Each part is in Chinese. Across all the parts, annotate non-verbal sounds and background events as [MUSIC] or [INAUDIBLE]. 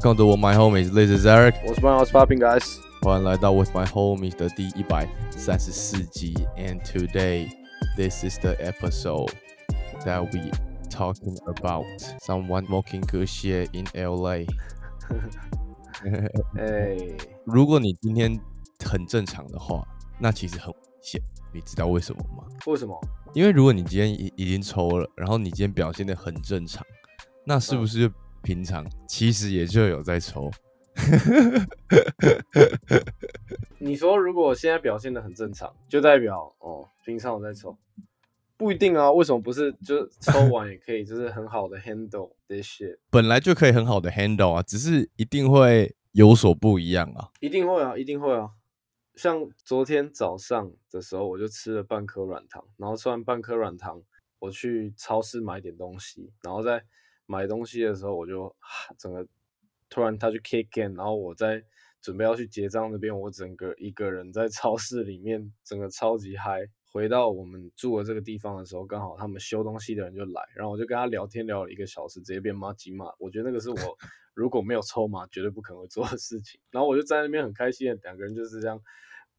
Yo yo, welcome to With My Homies. This is Eric. 我是 What's popping, guys？欢迎来到 With My Homies 的第一百三十四集。And today, this is the episode that we talking about someone smoking good shit in LA. 哎，如果你今天很正常的话，那其实很危险。你知道为什么吗？为什么？因为如果你今天已已经抽了，然后你今天表现的很正常，那是不是就 [LAUGHS] 平常其实也就有在抽？[LAUGHS] 你说如果现在表现的很正常，就代表哦，平常我在抽，不一定啊。为什么不是？就抽完也可以，就是很好的 handle this shit。本来就可以很好的 handle 啊，只是一定会有所不一样啊。一定会啊，一定会啊。像昨天早上的时候，我就吃了半颗软糖，然后吃完半颗软糖，我去超市买点东西，然后在买东西的时候，我就整个突然他去 kick in，然后我在准备要去结账那边，我整个一个人在超市里面，整个超级嗨。回到我们住的这个地方的时候，刚好他们修东西的人就来，然后我就跟他聊天聊了一个小时，直接变妈鸡骂。我觉得那个是我如果没有抽麻，绝对不可能会做的事情。然后我就在那边很开心的，两个人就是这样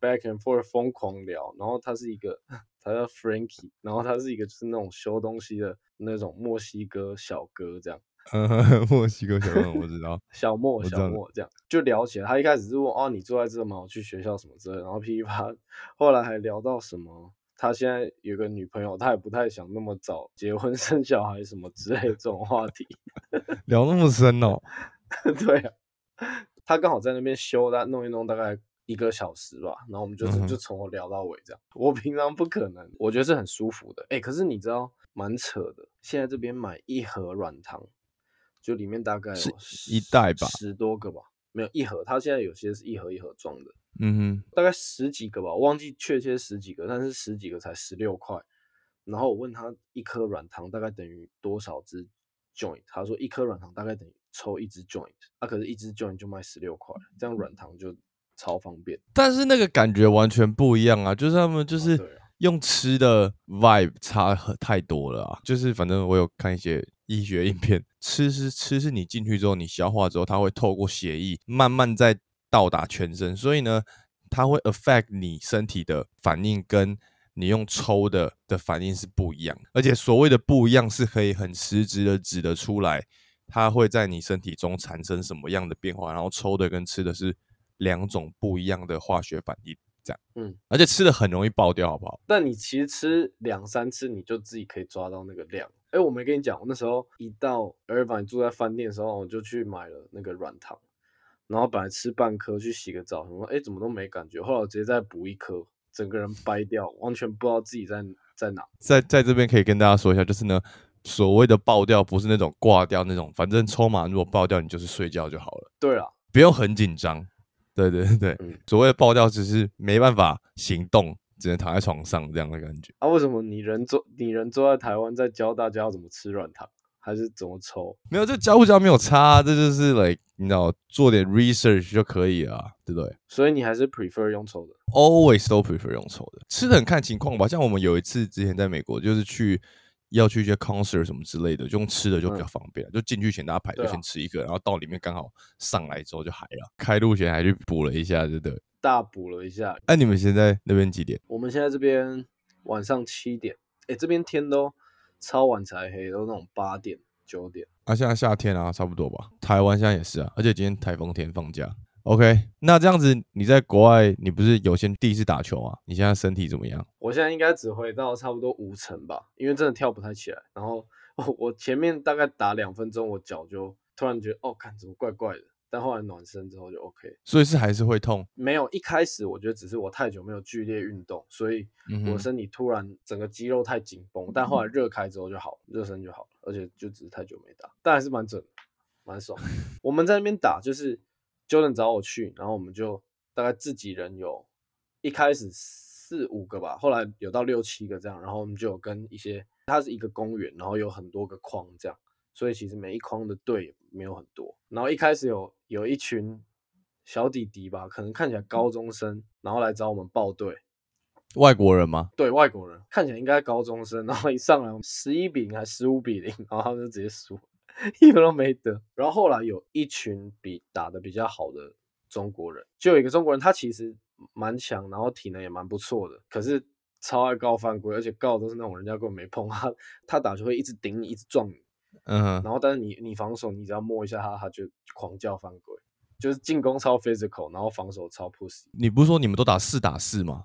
back and forth 疯狂聊。然后他是一个，他叫 Frankie，然后他是一个就是那种修东西的那种墨西哥小哥这样。[LAUGHS] 墨西哥小哥 [LAUGHS] 我知道，小莫小莫这样就聊起来。他一开始是问哦你住在这吗？我去学校什么之类，然后噼里啪，后来还聊到什么。他现在有个女朋友，他也不太想那么早结婚 [LAUGHS] 生小孩什么之类这种话题，聊那么深哦。对啊，他刚好在那边修，他弄一弄大概一个小时吧，然后我们就就从头聊到尾这样。我平常不可能，我觉得是很舒服的。哎，可是你知道蛮扯的，现在这边买一盒软糖，就里面大概有一袋吧，十多个吧，没有一盒，它现在有些是一盒一盒装的。嗯哼，大概十几个吧，我忘记确切十几个，但是十几个才十六块。然后我问他一颗软糖大概等于多少支 joint，他说一颗软糖大概等于抽一支 joint，啊，可是一支 joint 就卖十六块，这样软糖就超方便。但是那个感觉完全不一样啊，就是他们就是用吃的 vibe 差很太多了啊，就是反正我有看一些医学影片，[LAUGHS] 吃是吃是你进去之后你消化之后，它会透过血液慢慢在。到达全身，所以呢，它会 affect 你身体的反应，跟你用抽的的反应是不一样。而且所谓的不一样，是可以很实质的指得出来，它会在你身体中产生什么样的变化。然后抽的跟吃的是两种不一样的化学反应，这样。嗯，而且吃的很容易爆掉，好不好？但你其实吃两三次，你就自己可以抓到那个量。哎，我没跟你讲，我那时候一到尔法，你住在饭店的时候，我就去买了那个软糖。然后本来吃半颗去洗个澡，什么哎怎么都没感觉，后来我直接再补一颗，整个人掰掉，完全不知道自己在在哪。在在这边可以跟大家说一下，就是呢，所谓的爆掉不是那种挂掉那种，反正抽麻如果爆掉，你就是睡觉就好了。对啊，不用很紧张。对对对对，所谓的爆掉只是没办法行动，只能躺在床上这样的感觉。啊，为什么你人坐你人坐在台湾，在教大家要怎么吃软糖？还是怎么抽？没有，这教不教没有差，这就是 like 你知道做点 research 就可以了，对不对？所以你还是 prefer 用抽的？Always 都 prefer 用抽的。吃的很看情况吧，像我们有一次之前在美国，就是去要去一些 concert 什么之类的，就用吃的就比较方便，就进去前大家排队先吃一个，然后到里面刚好上来之后就嗨了。开路前还去补了一下，对不对？大补了一下。哎，你们现在那边几点？我们现在这边晚上七点。哎，这边天都。超晚才黑，都那种八点九点。啊，现在夏天啊，差不多吧。台湾现在也是啊，而且今天台风天放假。OK，那这样子你在国外，你不是有先第一次打球啊？你现在身体怎么样？我现在应该只回到差不多五成吧，因为真的跳不太起来。然后 [LAUGHS] 我前面大概打两分钟，我脚就突然觉得，哦，看怎么怪怪的。但后来暖身之后就 OK，所以是还是会痛？没有，一开始我觉得只是我太久没有剧烈运动，所以我身体突然整个肌肉太紧绷。但后来热开之后就好，热身就好了，而且就只是太久没打，但还是蛮准，蛮爽。我们在那边打就是 Jordan 找我去，然后我们就大概自己人有一开始四五个吧，后来有到六七个这样，然后我们就有跟一些，它是一个公园，然后有很多个框这样。所以其实每一框的队没有很多，然后一开始有有一群小弟弟吧，可能看起来高中生，然后来找我们报队。外国人吗？对，外国人，看起来应该高中生，然后一上来十一比零还十五比零，然后他们就直接输。一分都没得。然后后来有一群比打的比较好的中国人，就有一个中国人，他其实蛮强，然后体能也蛮不错的，可是超爱告犯规，而且告都是那种人家根本没碰他，他打球会一直顶你，一直撞你。嗯，然后但是你你防守，你只要摸一下他，他就狂叫犯规，就是进攻超 physical，然后防守超 push。你不是说你们都打四打四吗？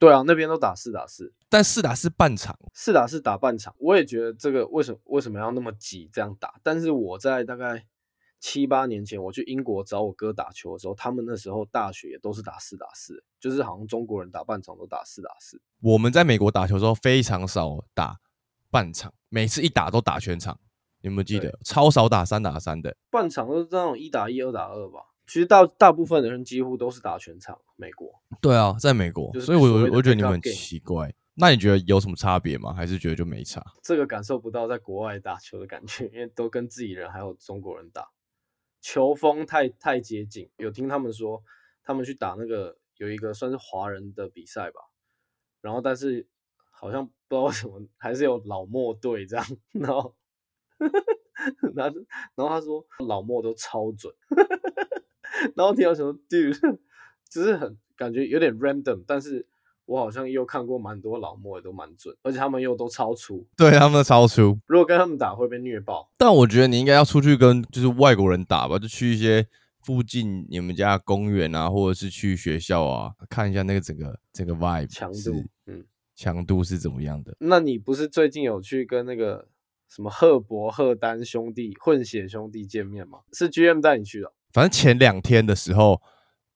对啊，那边都打四打四，但四打四半场，四打四打半场，我也觉得这个为什么为什么要那么挤这样打？但是我在大概七八年前我去英国找我哥打球的时候，他们那时候大学也都是打四打四，就是好像中国人打半场都打四打四。我们在美国打球的时候非常少打半场，每次一打都打全场。你有没有记得超少打三打三的半场都是那种一打一、二打二吧？其实大大部分的人几乎都是打全场。美国对啊，在美国，所以我我觉得你们很奇怪。那你觉得有什么差别吗？还是觉得就没差？这个感受不到在国外打球的感觉，因为都跟自己人还有中国人打，球风太太接近。有听他们说，他们去打那个有一个算是华人的比赛吧，然后但是好像不知道为什么还是有老莫队这样，然后。[LAUGHS] 然后，然后他说老莫都超准，然后听到什么 dude，只是很感觉有点 random，但是我好像又看过蛮多老莫也都蛮准，而且他们又都超粗，对他们超粗。如果跟他们打会被虐爆，但我觉得你应该要出去跟就是外国人打吧，就去一些附近你们家公园啊，或者是去学校啊，看一下那个整个整个 vibe 强度，嗯，强度是怎么样的？那你不是最近有去跟那个？什么赫伯赫丹兄弟混血兄弟见面吗？是 GM 带你去的。反正前两天的时候，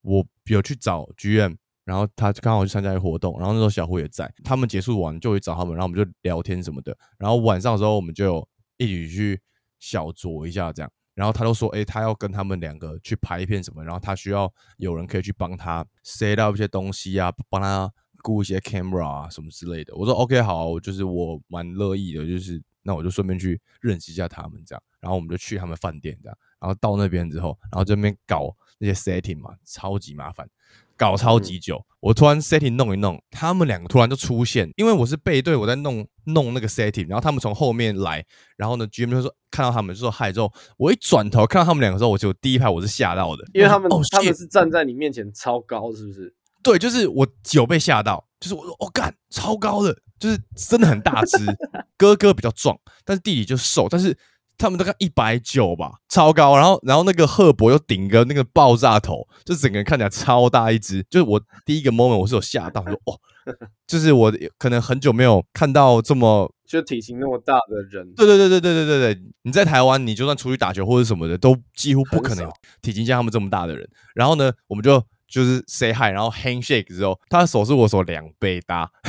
我有去找 GM，然后他刚好去参加一个活动，然后那时候小胡也在。他们结束完就去找他们，然后我们就聊天什么的。然后晚上的时候，我们就一起去小酌一下这样。然后他都说，哎，他要跟他们两个去拍一片什么，然后他需要有人可以去帮他 set up 一些东西啊，帮他雇一些 camera 啊什么之类的。我说 OK，好，就是我蛮乐意的，就是。那我就顺便去认识一下他们，这样，然后我们就去他们饭店，这样，然后到那边之后，然后这边搞那些 setting 嘛，超级麻烦，搞超级久。我突然 setting 弄一弄，他们两个突然就出现，因为我是背对，我在弄弄那个 setting，然后他们从后面来，然后呢，GM 就说看到他们就说嗨，之后我一转头看到他们两个时候，我就第一排我是吓到的，因为他们他们是站在你面前超高，是不是？对，就是我有被吓到，就是我说我干超高的。就是真的很大只，[LAUGHS] 哥哥比较壮，但是弟弟就瘦。但是他们大概一百九吧，超高。然后，然后那个赫伯又顶个那个爆炸头，就整个人看起来超大一只。就是我第一个 moment 我是有吓到，说哦，[LAUGHS] 就是我可能很久没有看到这么就体型那么大的人。对对对对对对对对，你在台湾，你就算出去打球或者什么的，都几乎不可能体型像他们这么大的人。然后呢，我们就。就是 say hi，然后 handshake 之后，他的手是我手两倍大。[LAUGHS]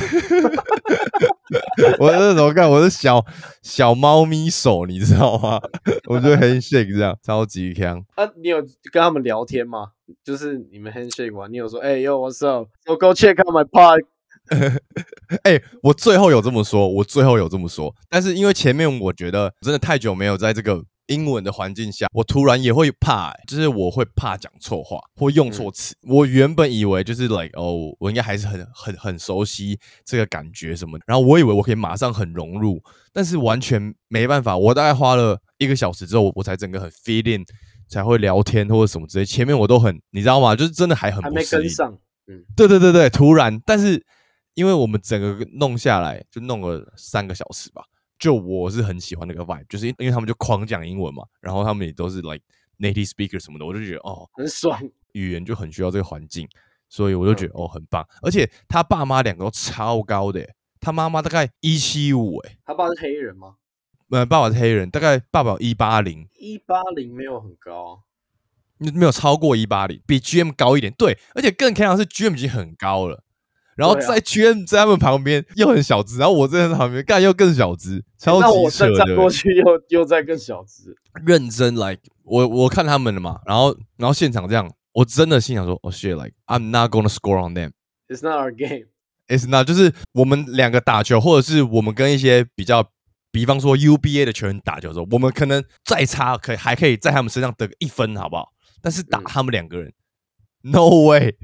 我那时候看我是小小猫咪手，你知道吗？[LAUGHS] 我就 handshake 这样，超级强。啊，你有跟他们聊天吗？就是你们 handshake 完，你有说，哎，Yo，What's up？So go check out my park。[LAUGHS] 哎，我最后有这么说，我最后有这么说，但是因为前面我觉得真的太久没有在这个。英文的环境下，我突然也会怕，就是我会怕讲错话或用错词。我原本以为就是 like 哦，我应该还是很很很熟悉这个感觉什么，然后我以为我可以马上很融入，但是完全没办法。我大概花了一个小时之后，我才整个很 feeling，才会聊天或者什么之类。前面我都很，你知道吗？就是真的还很还没跟上。嗯，对对对对，突然，但是因为我们整个弄下来就弄了三个小时吧。就我是很喜欢那个 vibe，就是因因为他们就狂讲英文嘛，然后他们也都是 like native speaker 什么的，我就觉得哦很爽，语言就很需要这个环境，所以我就觉得哦很棒。而且他爸妈两个都超高的，他妈妈大概一七五，哎，他爸是黑人吗？呃，爸爸是黑人，大概爸爸一八零，一八零没有很高，没有超过一八零，比 GM 高一点。对，而且更看到是 GM 已经很高了。然后在 GM 在他们旁边又很小只，然后我在旁边干又更小只，超级扯的。过去又又在更小只，认真 like 我我看他们了嘛，然后然后现场这样，我真的心想说，Oh shit like I'm not gonna score on them. It's not our game. It's not 就是我们两个打球，或者是我们跟一些比较，比方说 UBA 的球员打球的时候，我们可能再差，可以还可以在他们身上得一分，好不好？但是打他们两个人，No way。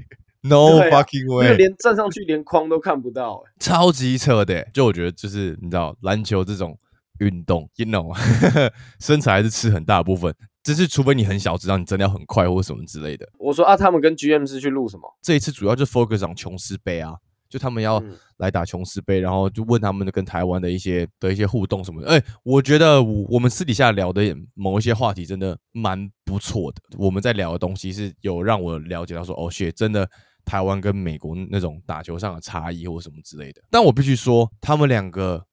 No fucking way！连站上去连框都看不到，超级扯的。就我觉得，就是你知道，篮球这种运动，you know，[LAUGHS] 身材还是吃很大部分。只是除非你很小，知道你真的要很快或什么之类的。我说啊，他们跟 GM 是去录什么？这一次主要就 focus on 琼斯杯啊，就他们要来打琼斯杯，然后就问他们的跟台湾的一些的一些互动什么的。哎，我觉得我们私底下聊的某一些话题真的蛮不错的。我们在聊的东西是有让我了解到说，哦，谢，真的台湾跟美国那种打球上的差异或什么之类的。但我必须说，他们两个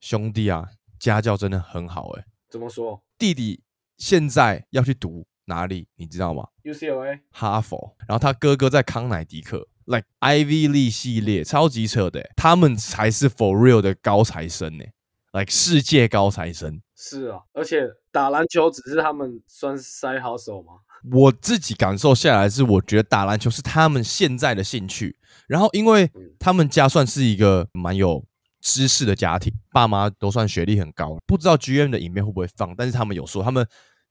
兄弟啊，家教真的很好。哎，怎么说？弟弟。现在要去读哪里，你知道吗？UCLA，哈佛。然后他哥哥在康乃狄克，like Ivy League 系列，超级扯的。他们才是 for real 的高材生呢，like 世界高材生。是啊，而且打篮球只是他们算是塞好手吗？我自己感受下来是，我觉得打篮球是他们现在的兴趣。然后，因为他们家算是一个蛮有知识的家庭，爸妈都算学历很高。不知道 GM 的影片会不会放，但是他们有说他们。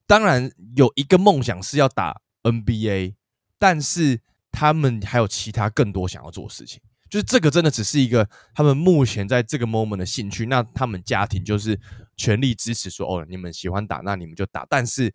当然有一个梦想是要打 NBA，但是他们还有其他更多想要做的事情。就是这个真的只是一个他们目前在这个 moment 的兴趣。那他们家庭就是全力支持，说哦，你们喜欢打，那你们就打。但是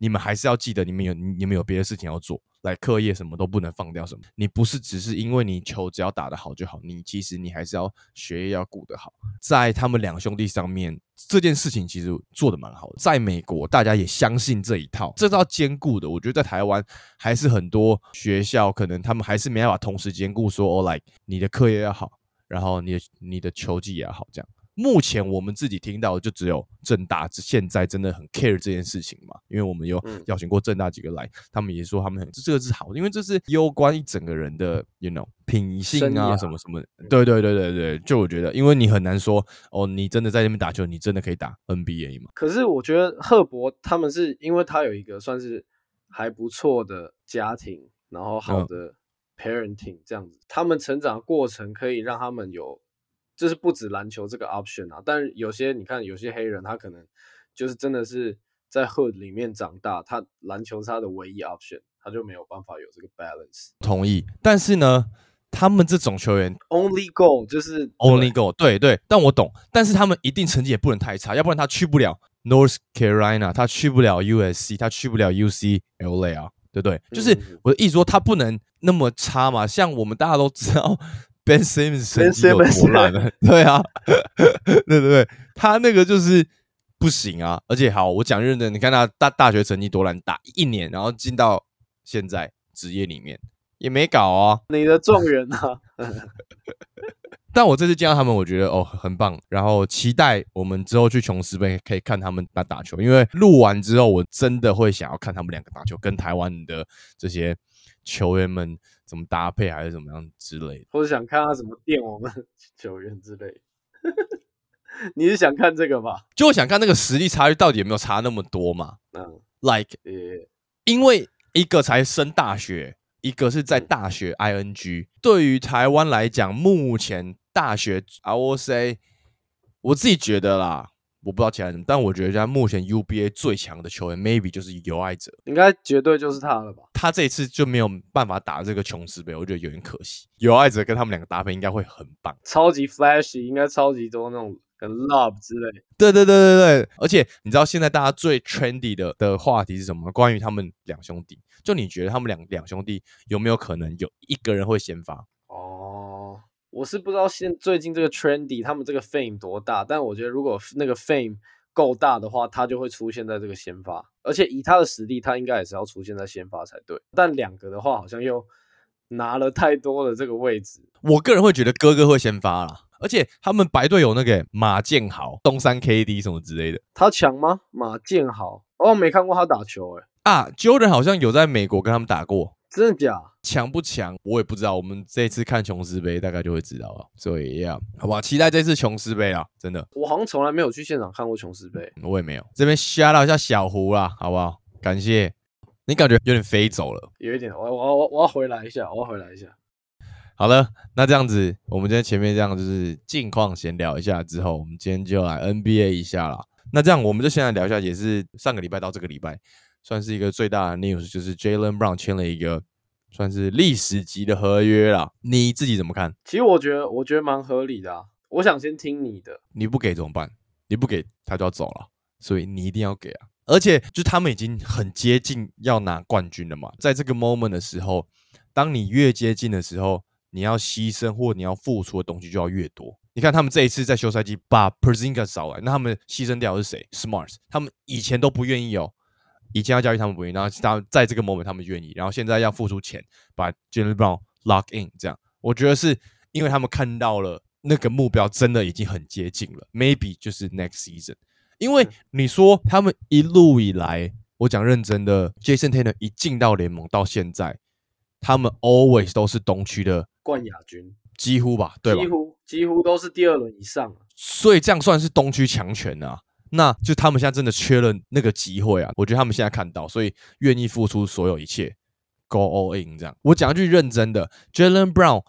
你们还是要记得，你们有你们有别的事情要做。来课业什么都不能放掉，什么？你不是只是因为你球只要打得好就好，你其实你还是要学业要顾得好。在他们两兄弟上面，这件事情其实做的蛮好的。在美国，大家也相信这一套，这套兼顾的。我觉得在台湾还是很多学校可能他们还是没办法同时兼顾，说哦来你的课业要好，然后你的你的球技也要好，这样。目前我们自己听到的就只有正大，现在真的很 care 这件事情嘛？因为我们有邀请过正大几个来，他们也说他们很这个是好，因为这是攸关一整个人的，you know，品性啊，什么什么。对对对对对，就我觉得，因为你很难说哦，你真的在那边打球，你真的可以打 NBA 吗？可是我觉得赫伯他们是因为他有一个算是还不错的家庭，然后好的 parenting 这样子，他们成长过程可以让他们有。就是不止篮球这个 option 啊，但有些你看，有些黑人他可能就是真的是在 hood 里面长大，他篮球是他的唯一 option，他就没有办法有这个 balance。同意，但是呢，他们这种球员 only goal 就是 only goal，对对，但我懂，但是他们一定成绩也不能太差，要不然他去不了 North Carolina，他去不了 USC，他去不了 UCLA 啊，对不对？就是我的意思说，他不能那么差嘛，像我们大家都知道。Ben Simmons 成绩有多烂了？[LAUGHS] 对啊，[LAUGHS] 对对对，他那个就是不行啊。而且好，我讲认真，你看他大大学成绩多烂，打一年，然后进到现在职业里面也没搞啊。你的状元啊！[LAUGHS] 但我这次见到他们，我觉得哦很棒，然后期待我们之后去琼斯杯可以看他们打打球。因为录完之后，我真的会想要看他们两个打球，跟台湾的这些球员们。怎么搭配还是怎么样之类的，或者想看他怎么电我们球员之类。[LAUGHS] 你是想看这个吧？就我想看那个实力差距到底有没有差那么多嘛？嗯，like，因为一个才升大学，一个是在大学 ing。对于台湾来讲，目前大学 I will say，我自己觉得啦。我不知道其他人，但我觉得现在目前 UBA 最强的球员，maybe 就是有爱者，应该绝对就是他了吧？他这一次就没有办法打这个琼斯杯，我觉得有点可惜。有爱者跟他们两个搭配应该会很棒，超级 flashy，应该超级多那种跟 love 之类。对对对对对，而且你知道现在大家最 trendy 的的话题是什么？关于他们两兄弟，就你觉得他们两两兄弟有没有可能有一个人会先发？我是不知道现最近这个 trendy 他们这个 fame 多大，但我觉得如果那个 fame 够大的话，他就会出现在这个先发，而且以他的实力，他应该也是要出现在先发才对。但两个的话，好像又拿了太多的这个位置。我个人会觉得哥哥会先发啦，而且他们白队有那个马建豪、东山 KD 什么之类的，他强吗？马建豪，哦，没看过他打球，哎，啊，Jordan 好像有在美国跟他们打过。真的假？强不强？我也不知道。我们这次看琼斯杯，大概就会知道了。所以呀，好吧，期待这次琼斯杯啊！真的，我好像从来没有去现场看过琼斯杯，我也没有。这边 shout 一下小胡啦，好不好？感谢你，感觉有点飞走了，有一点。我我我我要回来一下，我要回来一下。好了，那这样子，我们今天前面这样就是近况闲聊一下之后，我们今天就来 NBA 一下啦。那这样，我们就先来聊一下，也是上个礼拜到这个礼拜。算是一个最大的 news，就是 Jalen Brown 签了一个算是历史级的合约啦。你自己怎么看？其实我觉得，我觉得蛮合理的啊。我想先听你的。你不给怎么办？你不给他就要走了，所以你一定要给啊！而且就他们已经很接近要拿冠军了嘛，在这个 moment 的时候，当你越接近的时候，你要牺牲或你要付出的东西就要越多。你看他们这一次在休赛季把 p e r z i n g a 找来，那他们牺牲掉是谁？Smart，他们以前都不愿意哦，以前要教育他们不愿意，然后他在这个 moment 他们愿意，然后现在要付出钱把 Jalen Brown lock in，这样我觉得是因为他们看到了那个目标真的已经很接近了，maybe 就是 next season。因为你说他们一路以来，我讲认真的，Jason Taylor 一进到联盟到现在，他们 always 都是东区的冠亚军。几乎吧，对吧？几乎几乎都是第二轮以上，所以这样算是东区强权啊。那就他们现在真的缺了那个机会啊。我觉得他们现在看到，所以愿意付出所有一切，go all in。这样，我讲一句认真的，Jalen Brown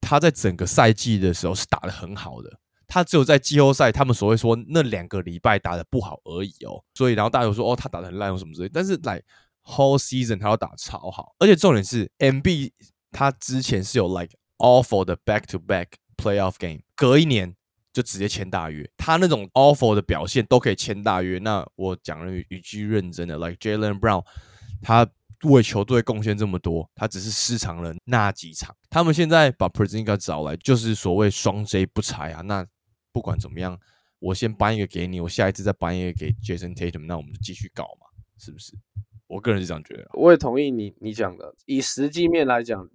他在整个赛季的时候是打的很好的，他只有在季后赛他们所谓说那两个礼拜打的不好而已哦。所以然后大家有说哦他打的很烂或什么之类，但是来 whole season 他要打超好，而且重点是 MB 他之前是有 like。Awful 的 back to back playoff game，隔一年就直接签大约。他那种 awful 的表现都可以签大约。那我讲了一句认真的，like Jalen Brown，他为球队贡献这么多，他只是失常了那几场。他们现在把 p r e s i n g a 找来，就是所谓双 J 不拆啊。那不管怎么样，我先搬一个给你，我下一次再搬一个给 Jason Tatum，那我们就继续搞嘛，是不是？我个人是这样觉得。我也同意你你讲的，以实际面来讲。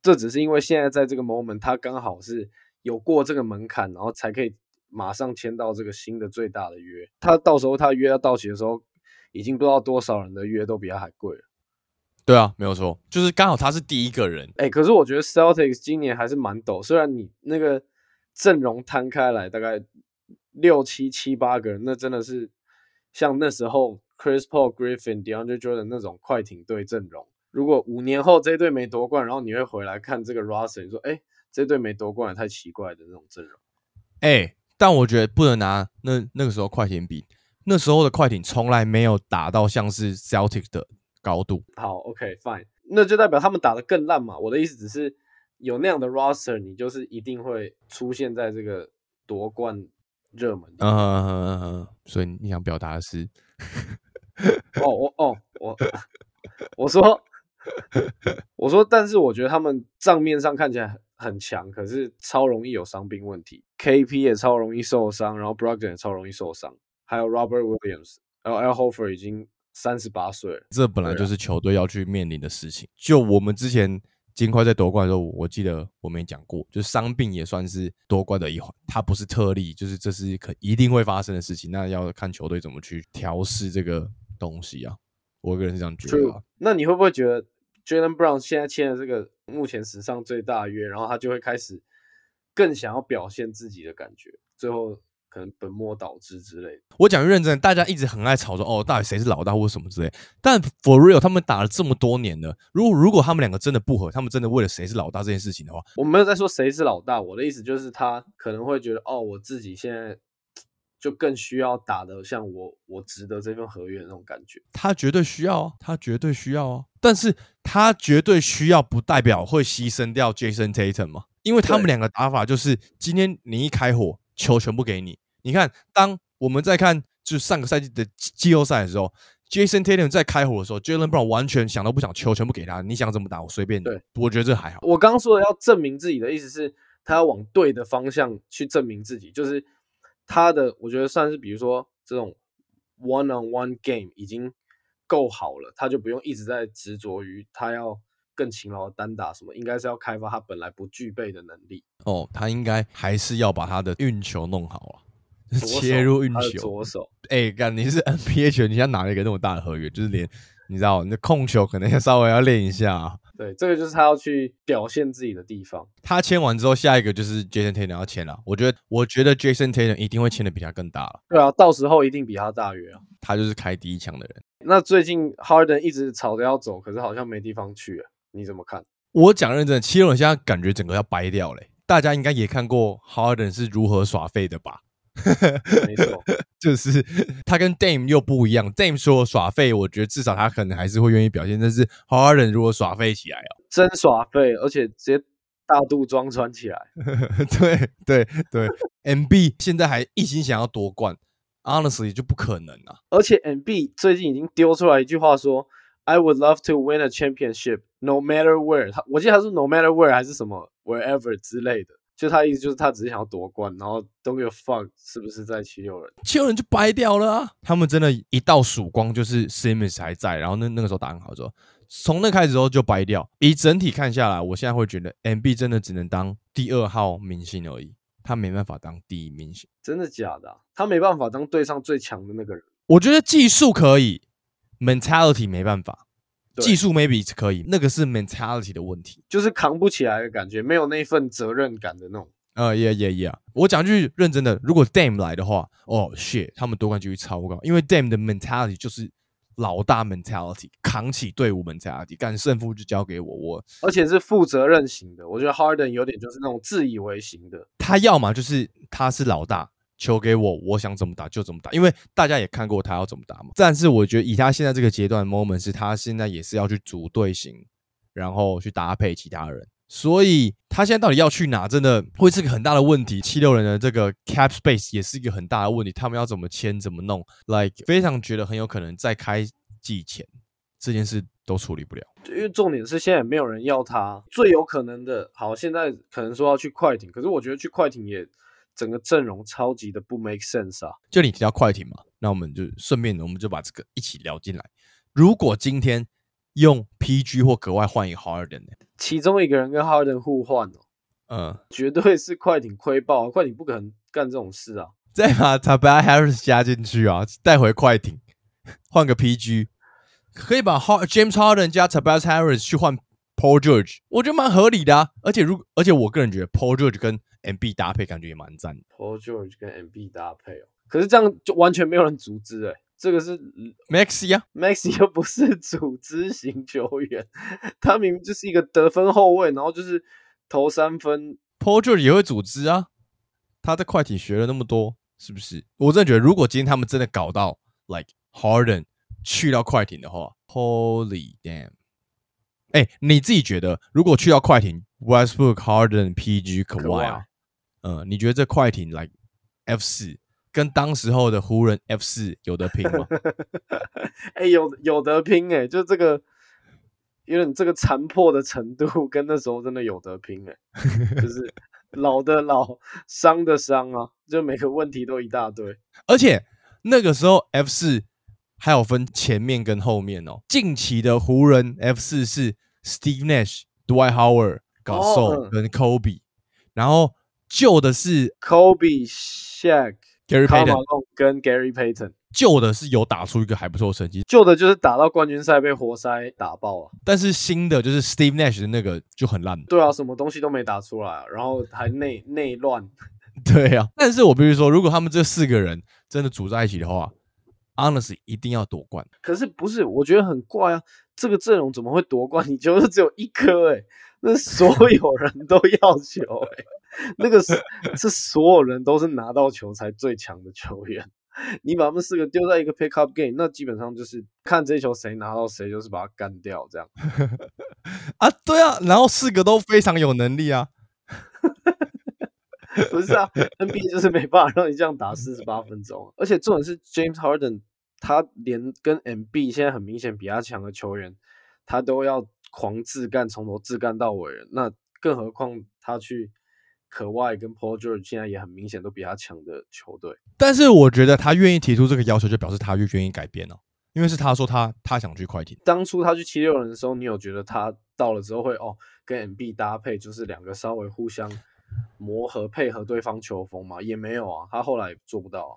这只是因为现在在这个 moment，他刚好是有过这个门槛，然后才可以马上签到这个新的最大的约。他到时候他约要到期的时候，已经不知道多少人的约都比他还贵了。对啊，没有错，就是刚好他是第一个人。哎，可是我觉得 Celtics 今年还是蛮陡，虽然你那个阵容摊开来大概六七七八个人，那真的是像那时候 Chris Paul、Griffin、DeAndre Jordan 那种快艇队阵容。如果五年后这队没夺冠，然后你会回来看这个 Russell，你说，哎，这队没夺冠也太奇怪的那种阵容。哎，但我觉得不能拿那那个时候快艇比，那时候的快艇从来没有打到像是 Celtic 的高度。好，OK，Fine，那就代表他们打得更烂嘛。我的意思只是有那样的 Russell，你就是一定会出现在这个夺冠热门。嗯嗯嗯嗯，所以你想表达的是？哦，我哦我 [LAUGHS] 我说。[LAUGHS] 我说，但是我觉得他们账面上看起来很很强，可是超容易有伤病问题。KP 也超容易受伤，然后 Brogdon 也超容易受伤，还有 Robert Williams，还有 Al Horford 已经三十八岁了。这本来就是球队要去面临的事情。就我们之前金块在夺冠的时候，我记得我们也讲过，就是伤病也算是夺冠的一环，它不是特例，就是这是可一定会发生的事情。那要看球队怎么去调试这个东西啊。我个人是这样觉得。那你会不会觉得？Jalen Brown 现在签了这个目前史上最大约，然后他就会开始更想要表现自己的感觉，最后可能本末倒置之类的。我讲认真，大家一直很爱吵说哦，到底谁是老大或什么之类。但 For real，他们打了这么多年了，如果如果他们两个真的不合，他们真的为了谁是老大这件事情的话，我没有在说谁是老大，我的意思就是他可能会觉得哦，我自己现在。就更需要打的像我，我值得这份合约那种感觉。他绝对需要啊，他绝对需要啊。但是他绝对需要，不代表会牺牲掉 Jason Tatum 嘛？因为他们两个打法就是，今天你一开火，球全部给你。你看，当我们在看就上个赛季的季后赛的时候，Jason Tatum 在开火的时候，Jalen Brown 完全想都不想，球全部给他，你想怎么打我随便。对，我觉得这还好。我刚刚说的要证明自己的意思是，他要往对的方向去证明自己，就是。他的我觉得算是，比如说这种 one on one game 已经够好了，他就不用一直在执着于他要更勤劳的单打什么，应该是要开发他本来不具备的能力。哦，他应该还是要把他的运球弄好啊，切入运球。左手，哎，干你是 NBA 球，你现在拿了一个那么大的合约，就是连你知道，你的控球可能要稍微要练一下。对，这个就是他要去表现自己的地方。他签完之后，下一个就是 Jason Tatum 要签了。我觉得，我觉得 Jason Tatum 一定会签的比他更大了。对啊，到时候一定比他大约啊。他就是开第一枪的人。那最近 Harden 一直吵着要走，可是好像没地方去啊。你怎么看？我讲认真，七六人现在感觉整个要掰掉嘞。大家应该也看过 Harden 是如何耍废的吧？[LAUGHS] 没错，[LAUGHS] 就是他跟 Dame 又不一样。Dame 说耍废，我觉得至少他可能还是会愿意表现。但是 Harden 如果耍废起来哦，真耍废，而且直接大肚装穿起来。[LAUGHS] 对对对，MB 现在还一心想要夺冠，Honestly 就不可能啊。而且 MB 最近已经丢出来一句话说：“I would love to win a championship, no matter where。”他我记得他是 “no matter where” 还是什么 “wherever” 之类的。就他意思就是他只是想要夺冠，然后 don't give a fuck 是不是在七六人？七六人就掰掉了啊！他们真的，一道曙光就是 Simmons 还在，然后那那个时候打很好之后，从那开始之后就掰掉。以整体看下来，我现在会觉得 MB 真的只能当第二号明星而已，他没办法当第一明星。真的假的？他没办法当队上最强的那个人？我觉得技术可以，mentality 没办法。技术 maybe 可以，那个是 mentality 的问题，就是扛不起来的感觉，没有那份责任感的那种。呃，yeah yeah yeah，我讲句认真的，如果 Dame 来的话，哦 shit，他们夺冠几率超高，因为 Dame 的 mentality 就是老大 mentality，扛起队伍 mentality，干胜负就交给我，我而且是负责任型的。我觉得 Harden 有点就是那种自以为型的，他要么就是他是老大。球给我，我想怎么打就怎么打，因为大家也看过他要怎么打嘛。但是我觉得以他现在这个阶段的 moment 是他现在也是要去组队形，然后去搭配其他人，所以他现在到底要去哪，真的会是个很大的问题。七六人的这个 cap space 也是一个很大的问题，他们要怎么签怎么弄，like 非常觉得很有可能在开季前这件事都处理不了。因为重点是现在没有人要他，最有可能的，好，现在可能说要去快艇，可是我觉得去快艇也。整个阵容超级的不 make sense 啊！就你提到快艇嘛，那我们就顺便我们就把这个一起聊进来。如果今天用 PG 或格外换一个 Harden 呢？其中一个人跟 Harden 互换哦，嗯，绝对是快艇亏爆，快艇不可能干这种事啊！再把 t a b a Harris 加进去啊，带回快艇，换个 PG，可以把 James Harden 加 t a b a Harris 去换 Paul George，我觉得蛮合理的啊。而且如而且我个人觉得 Paul George 跟 M B 搭配感觉也蛮赞的，Paul George 跟 M B 搭配哦，可是这样就完全没有人组织哎，这个是 Maxi 啊，Maxi 又不是组织型球员，他明明就是一个得分后卫，然后就是投三分，Paul George 也会组织啊，他在快艇学了那么多，是不是？我真的觉得，如果今天他们真的搞到 Like Harden 去到快艇的话，Holy damn！哎，你自己觉得，如果去到快艇，Westbrook、Harden、PG、可外啊？嗯，你觉得这快艇来 F 四跟当时候的湖人 F 四有得拼吗？[LAUGHS] 哎，有有得拼哎，就这个有点这个残破的程度，跟那时候真的有得拼哎，就是 [LAUGHS] 老的老，伤的伤啊，就每个问题都一大堆。而且那个时候 F 四还有分前面跟后面哦。近期的湖人 F 四是 Steve Nash、Dwight Howard、Gasol 跟 Kobe，然后。旧的是 Kobe、Shaq、Gary Payton 跟 Gary Payton。旧的是有打出一个还不错的成绩，旧的就是打到冠军赛被活塞打爆啊。但是新的就是 Steve Nash 的那个就很烂。对啊，什么东西都没打出来，然后还内内乱。[LAUGHS] 对啊，但是我必须说，如果他们这四个人真的组在一起的话，Honestly 一定要夺冠。可是不是？我觉得很怪啊，这个阵容怎么会夺冠？你就是只有一颗哎，那所有人都要求哎。那个是是所有人都是拿到球才最强的球员，[LAUGHS] 你把他们四个丢在一个 pick up game，那基本上就是看这球谁拿到谁就是把他干掉这样。[LAUGHS] 啊，对啊，然后四个都非常有能力啊。[LAUGHS] 不是啊，NBA 就是没办法让你这样打四十八分钟，而且重点是 James Harden，他连跟 MB 现在很明显比他强的球员，他都要狂自干，从头自干到尾那更何况他去。可外跟 Paul George 现在也很明显都比他强的球队，但是我觉得他愿意提出这个要求，就表示他就愿意改变了。因为是他说他他想去快艇。当初他去七六人的时候，你有觉得他到了之后会哦跟 M B 搭配，就是两个稍微互相磨合配合对方球风吗？也没有啊，他后来做不到。啊。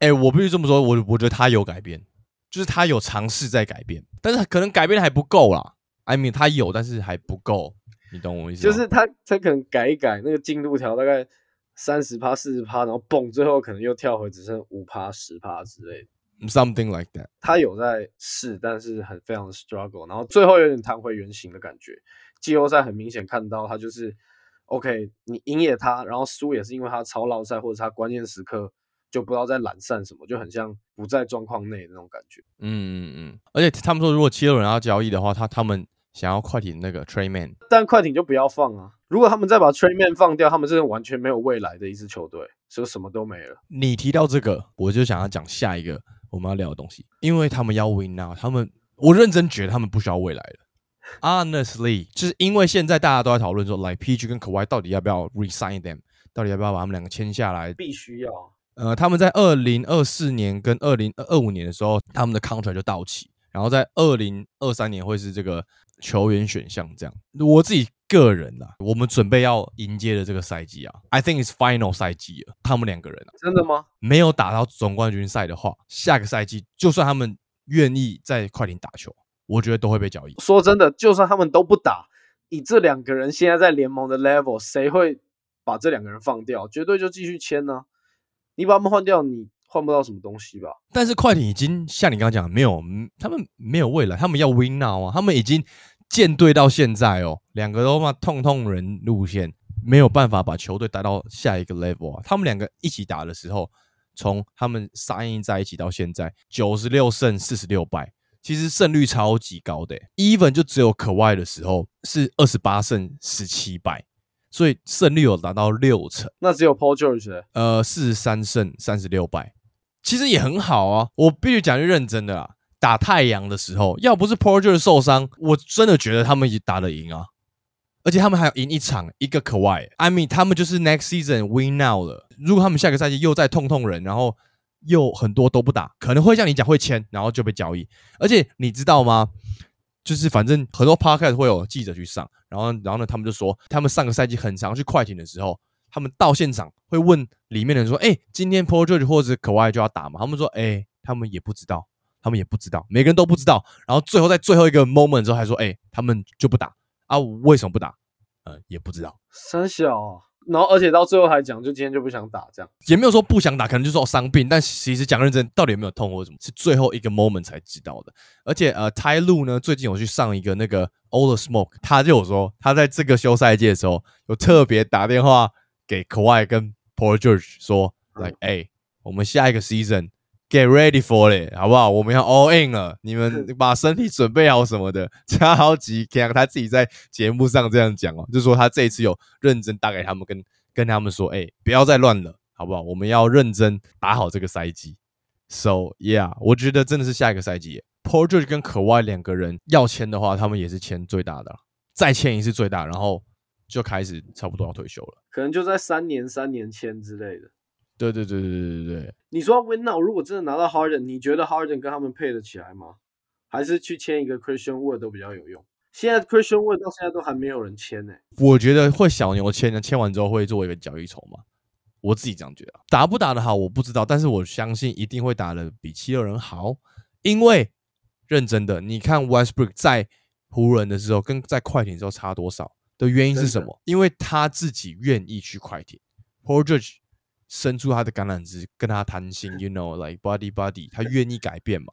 哎，我必须这么说，我我觉得他有改变，就是他有尝试在改变，但是可能改变的还不够啦。I mean 他有，但是还不够。你懂我意思？就是他，他可能改一改那个进度条，大概三十趴、四十趴，然后蹦，最后可能又跳回只剩五趴、十趴之类的。Something like that。他有在试，但是很非常的 struggle，然后最后有点弹回原形的感觉。季后赛很明显看到他就是 OK，你赢也他，然后输也是因为他超老赛或者他关键时刻就不知道在懒散什么，就很像不在状况内那种感觉。嗯嗯嗯。而且他们说，如果七六人要交易的话，他他们。想要快艇那个 Trayman，但快艇就不要放啊。如果他们再把 Trey Man 放掉，他们真的完全没有未来的一支球队，就什么都没了。你提到这个，我就想要讲下一个我们要聊的东西，因为他们要 win now，他们我认真觉得他们不需要未来了。[LAUGHS] Honestly，就是因为现在大家都在讨论说，like PG 跟 Kawhi 到底要不要 resign them，到底要不要把他们两个签下来？必须要。呃，他们在二零二四年跟二零二五年的时候，他们的 contract 就到期，然后在二零二三年会是这个球员选项。这样，我自己个人啊，我们准备要迎接的这个赛季啊，I think is final 赛季了。他们两个人啊，真的吗？没有打到总冠军赛的话，下个赛季就算他们愿意在快艇打球。我觉得都会被交易。说真的，就算他们都不打，以这两个人现在在联盟的 level，谁会把这两个人放掉？绝对就继续签呢。你把他们换掉，你换不到什么东西吧？但是快艇已经像你刚刚讲，没有，他们没有未来，他们要 win now 啊！他们已经舰队到现在哦，两个都嘛痛痛人路线，没有办法把球队带到下一个 level 啊！他们两个一起打的时候，从他们三印在一起到现在，九十六胜四十六败。其实胜率超级高的，even 就只有可外的时候是二十八胜十七败，所以胜率有达到六成。那只有 Paul George，呃，四十三胜三十六败，其实也很好啊。我必须讲句认真的啦，打太阳的时候，要不是 Paul George 受伤，我真的觉得他们也打得赢啊。而且他们还要赢一场一个 kawai i mean 他们就是 next season win now 了。如果他们下个赛季又再痛痛人，然后。又很多都不打，可能会像你讲会签，然后就被交易。而且你知道吗？就是反正很多 podcast 会有记者去上，然后然后呢，他们就说他们上个赛季很常去快艇的时候，他们到现场会问里面的人说：“哎，今天 Paul George 或者可外就要打吗？”他们说：“哎，他们也不知道，他们也不知道，每个人都不知道。”然后最后在最后一个 moment 之后还说：“哎，他们就不打啊？为什么不打？呃，也不知道。”三小。然后，而且到最后还讲，就今天就不想打，这样也没有说不想打，可能就说伤病。但其实讲认真，到底有没有痛或者什么，是最后一个 moment 才知道的。而且，呃，泰路呢，最近有去上一个那个 All the Smoke，他就有说，他在这个休赛季的时候，有特别打电话给 Kawhi 跟 Paul George 说，like，哎，我们下一个 season。Get ready for it，好不好？我们要 all in 了，你们把身体准备好什么的。[LAUGHS] 超级 c 他自己在节目上这样讲哦，就说他这一次有认真打给他们，跟跟他们说，哎，不要再乱了，好不好？我们要认真打好这个赛季。So yeah，我觉得真的是下一个赛季，Paul George 跟可外两个人要签的话，他们也是签最大的，再签一次最大，然后就开始差不多要退休了，可能就在三年、三年签之类的。对对对对对对对，你说 Win now，如果真的拿到 Harden，你觉得 Harden 跟他们配得起来吗？还是去签一个 Christian Wood 都比较有用？现在 Christian Wood 到现在都还没有人签呢。我觉得会小牛签的，签完之后会作为一个交易筹码。我自己这样觉得，打不打得好我不知道，但是我相信一定会打得比七六人好。因为认真的，你看 Westbrook 在湖人的时候跟在快艇时候差多少的原因是什么？因为他自己愿意去快艇，Paul George。伸出他的橄榄枝，跟他谈心，you know，like body body，他愿意改变嘛？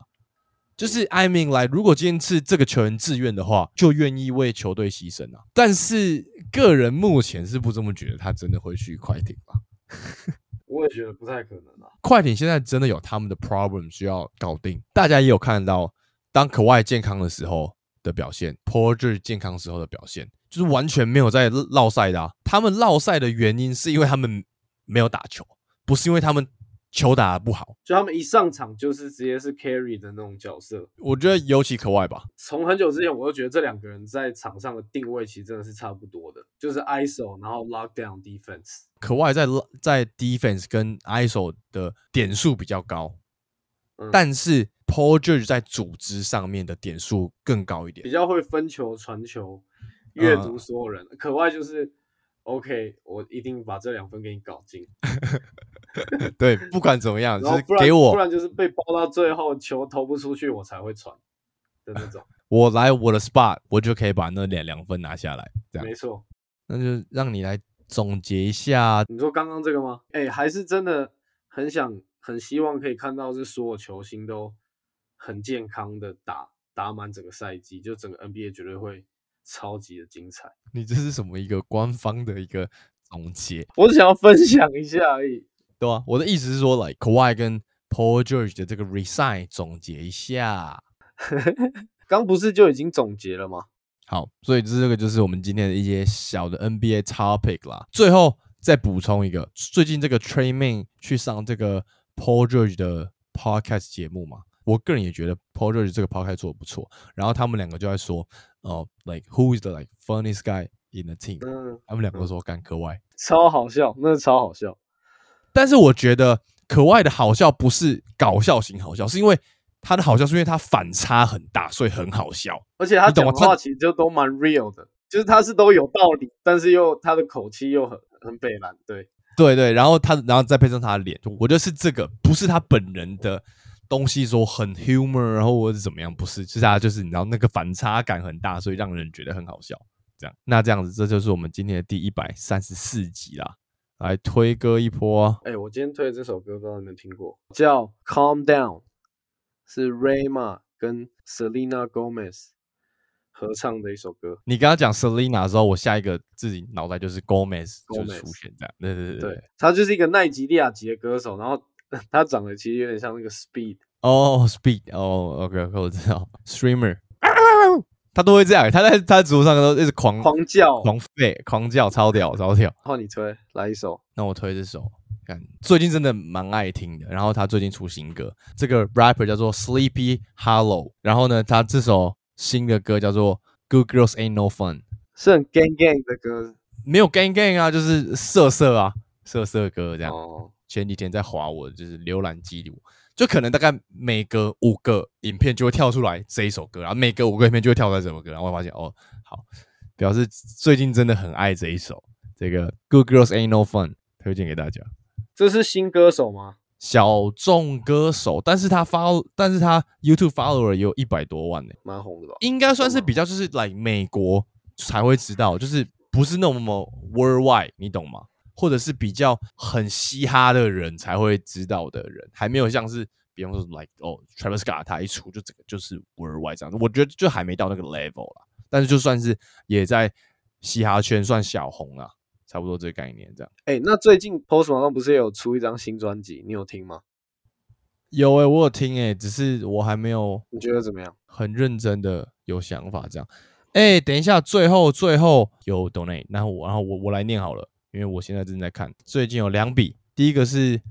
就是 I mean，来，如果今天是这个球员自愿的话，就愿意为球队牺牲啊。但是个人目前是不这么觉得，他真的会去快艇吧？[LAUGHS] 我也觉得不太可能啊。快艇现在真的有他们的 problem 需要搞定。大家也有看到，当可外健康的时候的表现，Porter 健康时候的表现，就是完全没有在落赛的。他们落赛的原因是因为他们。没有打球，不是因为他们球打的不好，就他们一上场就是直接是 carry 的那种角色。我觉得尤其可外吧。从很久之前，我就觉得这两个人在场上的定位其实真的是差不多的，就是 iso，然后 lockdown defense。可外在在 defense 跟 iso 的点数比较高，但是 Paul George 在组织上面的点数更高一点，比较会分球、传球、阅读所有人。可外就是。OK，我一定把这两分给你搞进。[LAUGHS] 对，不管怎么样，就是给我，不然就是被包到最后球投不出去，我才会传的那种。[LAUGHS] 我来我的 spot，我就可以把那两两分拿下来。这样没错。那就让你来总结一下。你说刚刚这个吗？哎，还是真的很想、很希望可以看到，是所有球星都很健康的打打满整个赛季，就整个 NBA 绝对会。超级的精彩！你这是什么一个官方的一个总结？我是想要分享一下而已。对啊，我的意思是说，like Kawhi 跟 Paul George 的这个 resign 总结一下。[LAUGHS] 刚不是就已经总结了吗？好，所以这个就是我们今天的一些小的 NBA topic 啦。最后再补充一个，最近这个 Train Man 去上这个 Paul George 的 podcast 节目嘛，我个人也觉得 Paul George 这个 podcast 做的不错。然后他们两个就在说，哦，like who is the like funniest guy in the team？嗯，他们两个说干可外，超好笑，那超好笑。但是我觉得可外的好笑不是搞笑型好笑，是因为他的好笑是因为他反差很大，所以很好笑。而且他讲话其实就都蛮 real 的，就是他是都有道理，但是又他的口气又很很北蓝，对对对。然后他，然后再配上他的脸，我觉得是这个，不是他本人的东西说很 humor，然后或者怎么样，不是，是他就是你知道那个反差感很大，所以让人觉得很好笑。这样，那这样子，这就是我们今天的第一百三十四集啦。来推歌一波。哎，我今天推的这首歌不知道有没有听过，叫《Calm Down》，是 Rayma 跟 Selena Gomez 合唱的一首歌。你刚刚讲 Selena 的时候，我下一个自己脑袋就是 Gomez 就是出现这样。对对对对，他就是一个奈吉利亚籍的歌手，然后 [LAUGHS] 他长得其实有点像那个 Speed。哦，Speed，哦，OK OK，我知道，Streamer。[LAUGHS] 他都会这样，他在他主上都一直狂狂叫、狂吠、狂叫，超屌、超屌。换你推来一首，那我推这首，看最近真的蛮爱听的。然后他最近出新歌，这个 rapper 叫做 Sleepy Hollow。然后呢，他这首新的歌叫做 Good Girls Ain't No Fun，是很 gang gang 的歌，没有 gang gang 啊，就是色色啊，色色歌这样。前几天在划我就是浏览记录。就可能大概每隔五个影片就会跳出来这一首歌，然后每隔五个影片就会跳出来这首歌，然后我发现哦，好，表示最近真的很爱这一首，这个 Good Girls Ain't No Fun 推荐给大家。这是新歌手吗？小众歌手，但是他发，但是他 YouTube follower 也有一百多万呢，蛮红的吧？应该算是比较就是来美国才会知道，就是不是那么 worldwide，你懂吗？或者是比较很嘻哈的人才会知道的人，还没有像是，比方说，like 哦，Travis Scott 他一出就整个就是 worldwide 这样，我觉得就还没到那个 level 啦。但是就算是也在嘻哈圈算小红了，差不多这个概念这样。哎，那最近 Post Malone 不是有出一张新专辑，你有听吗？有哎，我有听哎，只是我还没有。你觉得怎么样？很认真的有想法这样。哎，等一下，最后最后有 donate，然后我然后我我来念好了。因为我现在正在看，最近有两笔，第一个是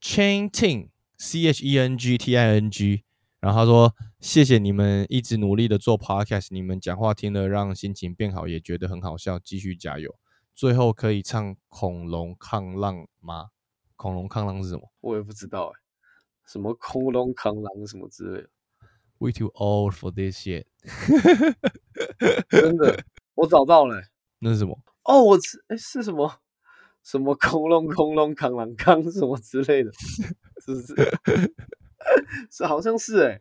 Chain Ting C H E N G T I N G，然后他说谢谢你们一直努力的做 Podcast，你们讲话听了让心情变好，也觉得很好笑，继续加油。最后可以唱恐龙抗浪吗？恐龙抗浪是什么？我也不知道哎，什么恐龙抗浪什么之类的。We too old for this shit。真的，我找到了。[LAUGHS] 那是什么？哦，我是哎是什么什么恐龙恐龙扛狼扛什么之类的，是不是？[LAUGHS] 是好像是哎。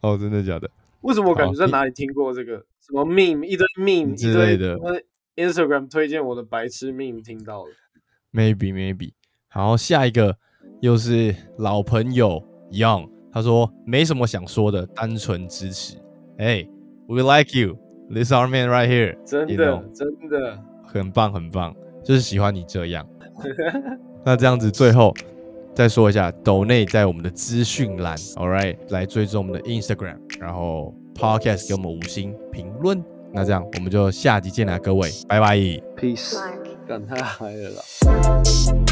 哦，真的假的？为什么我感觉在哪里听过这个什么 meme 一堆 meme 之类的？Instagram 推荐我的白痴 meme 听到了。Maybe maybe。好，下一个又是老朋友 Young，他说没什么想说的，单纯支持。哎，We like you，this our man right here。真的真的。很棒，很棒，就是喜欢你这样。[LAUGHS] 那这样子，最后再说一下，抖内在我们的资讯栏，All right，来追踪我们的 Instagram，然后 Podcast 给我们五星评论。那这样，我们就下集见啦，各位，拜拜，Peace，干太嗨了啦！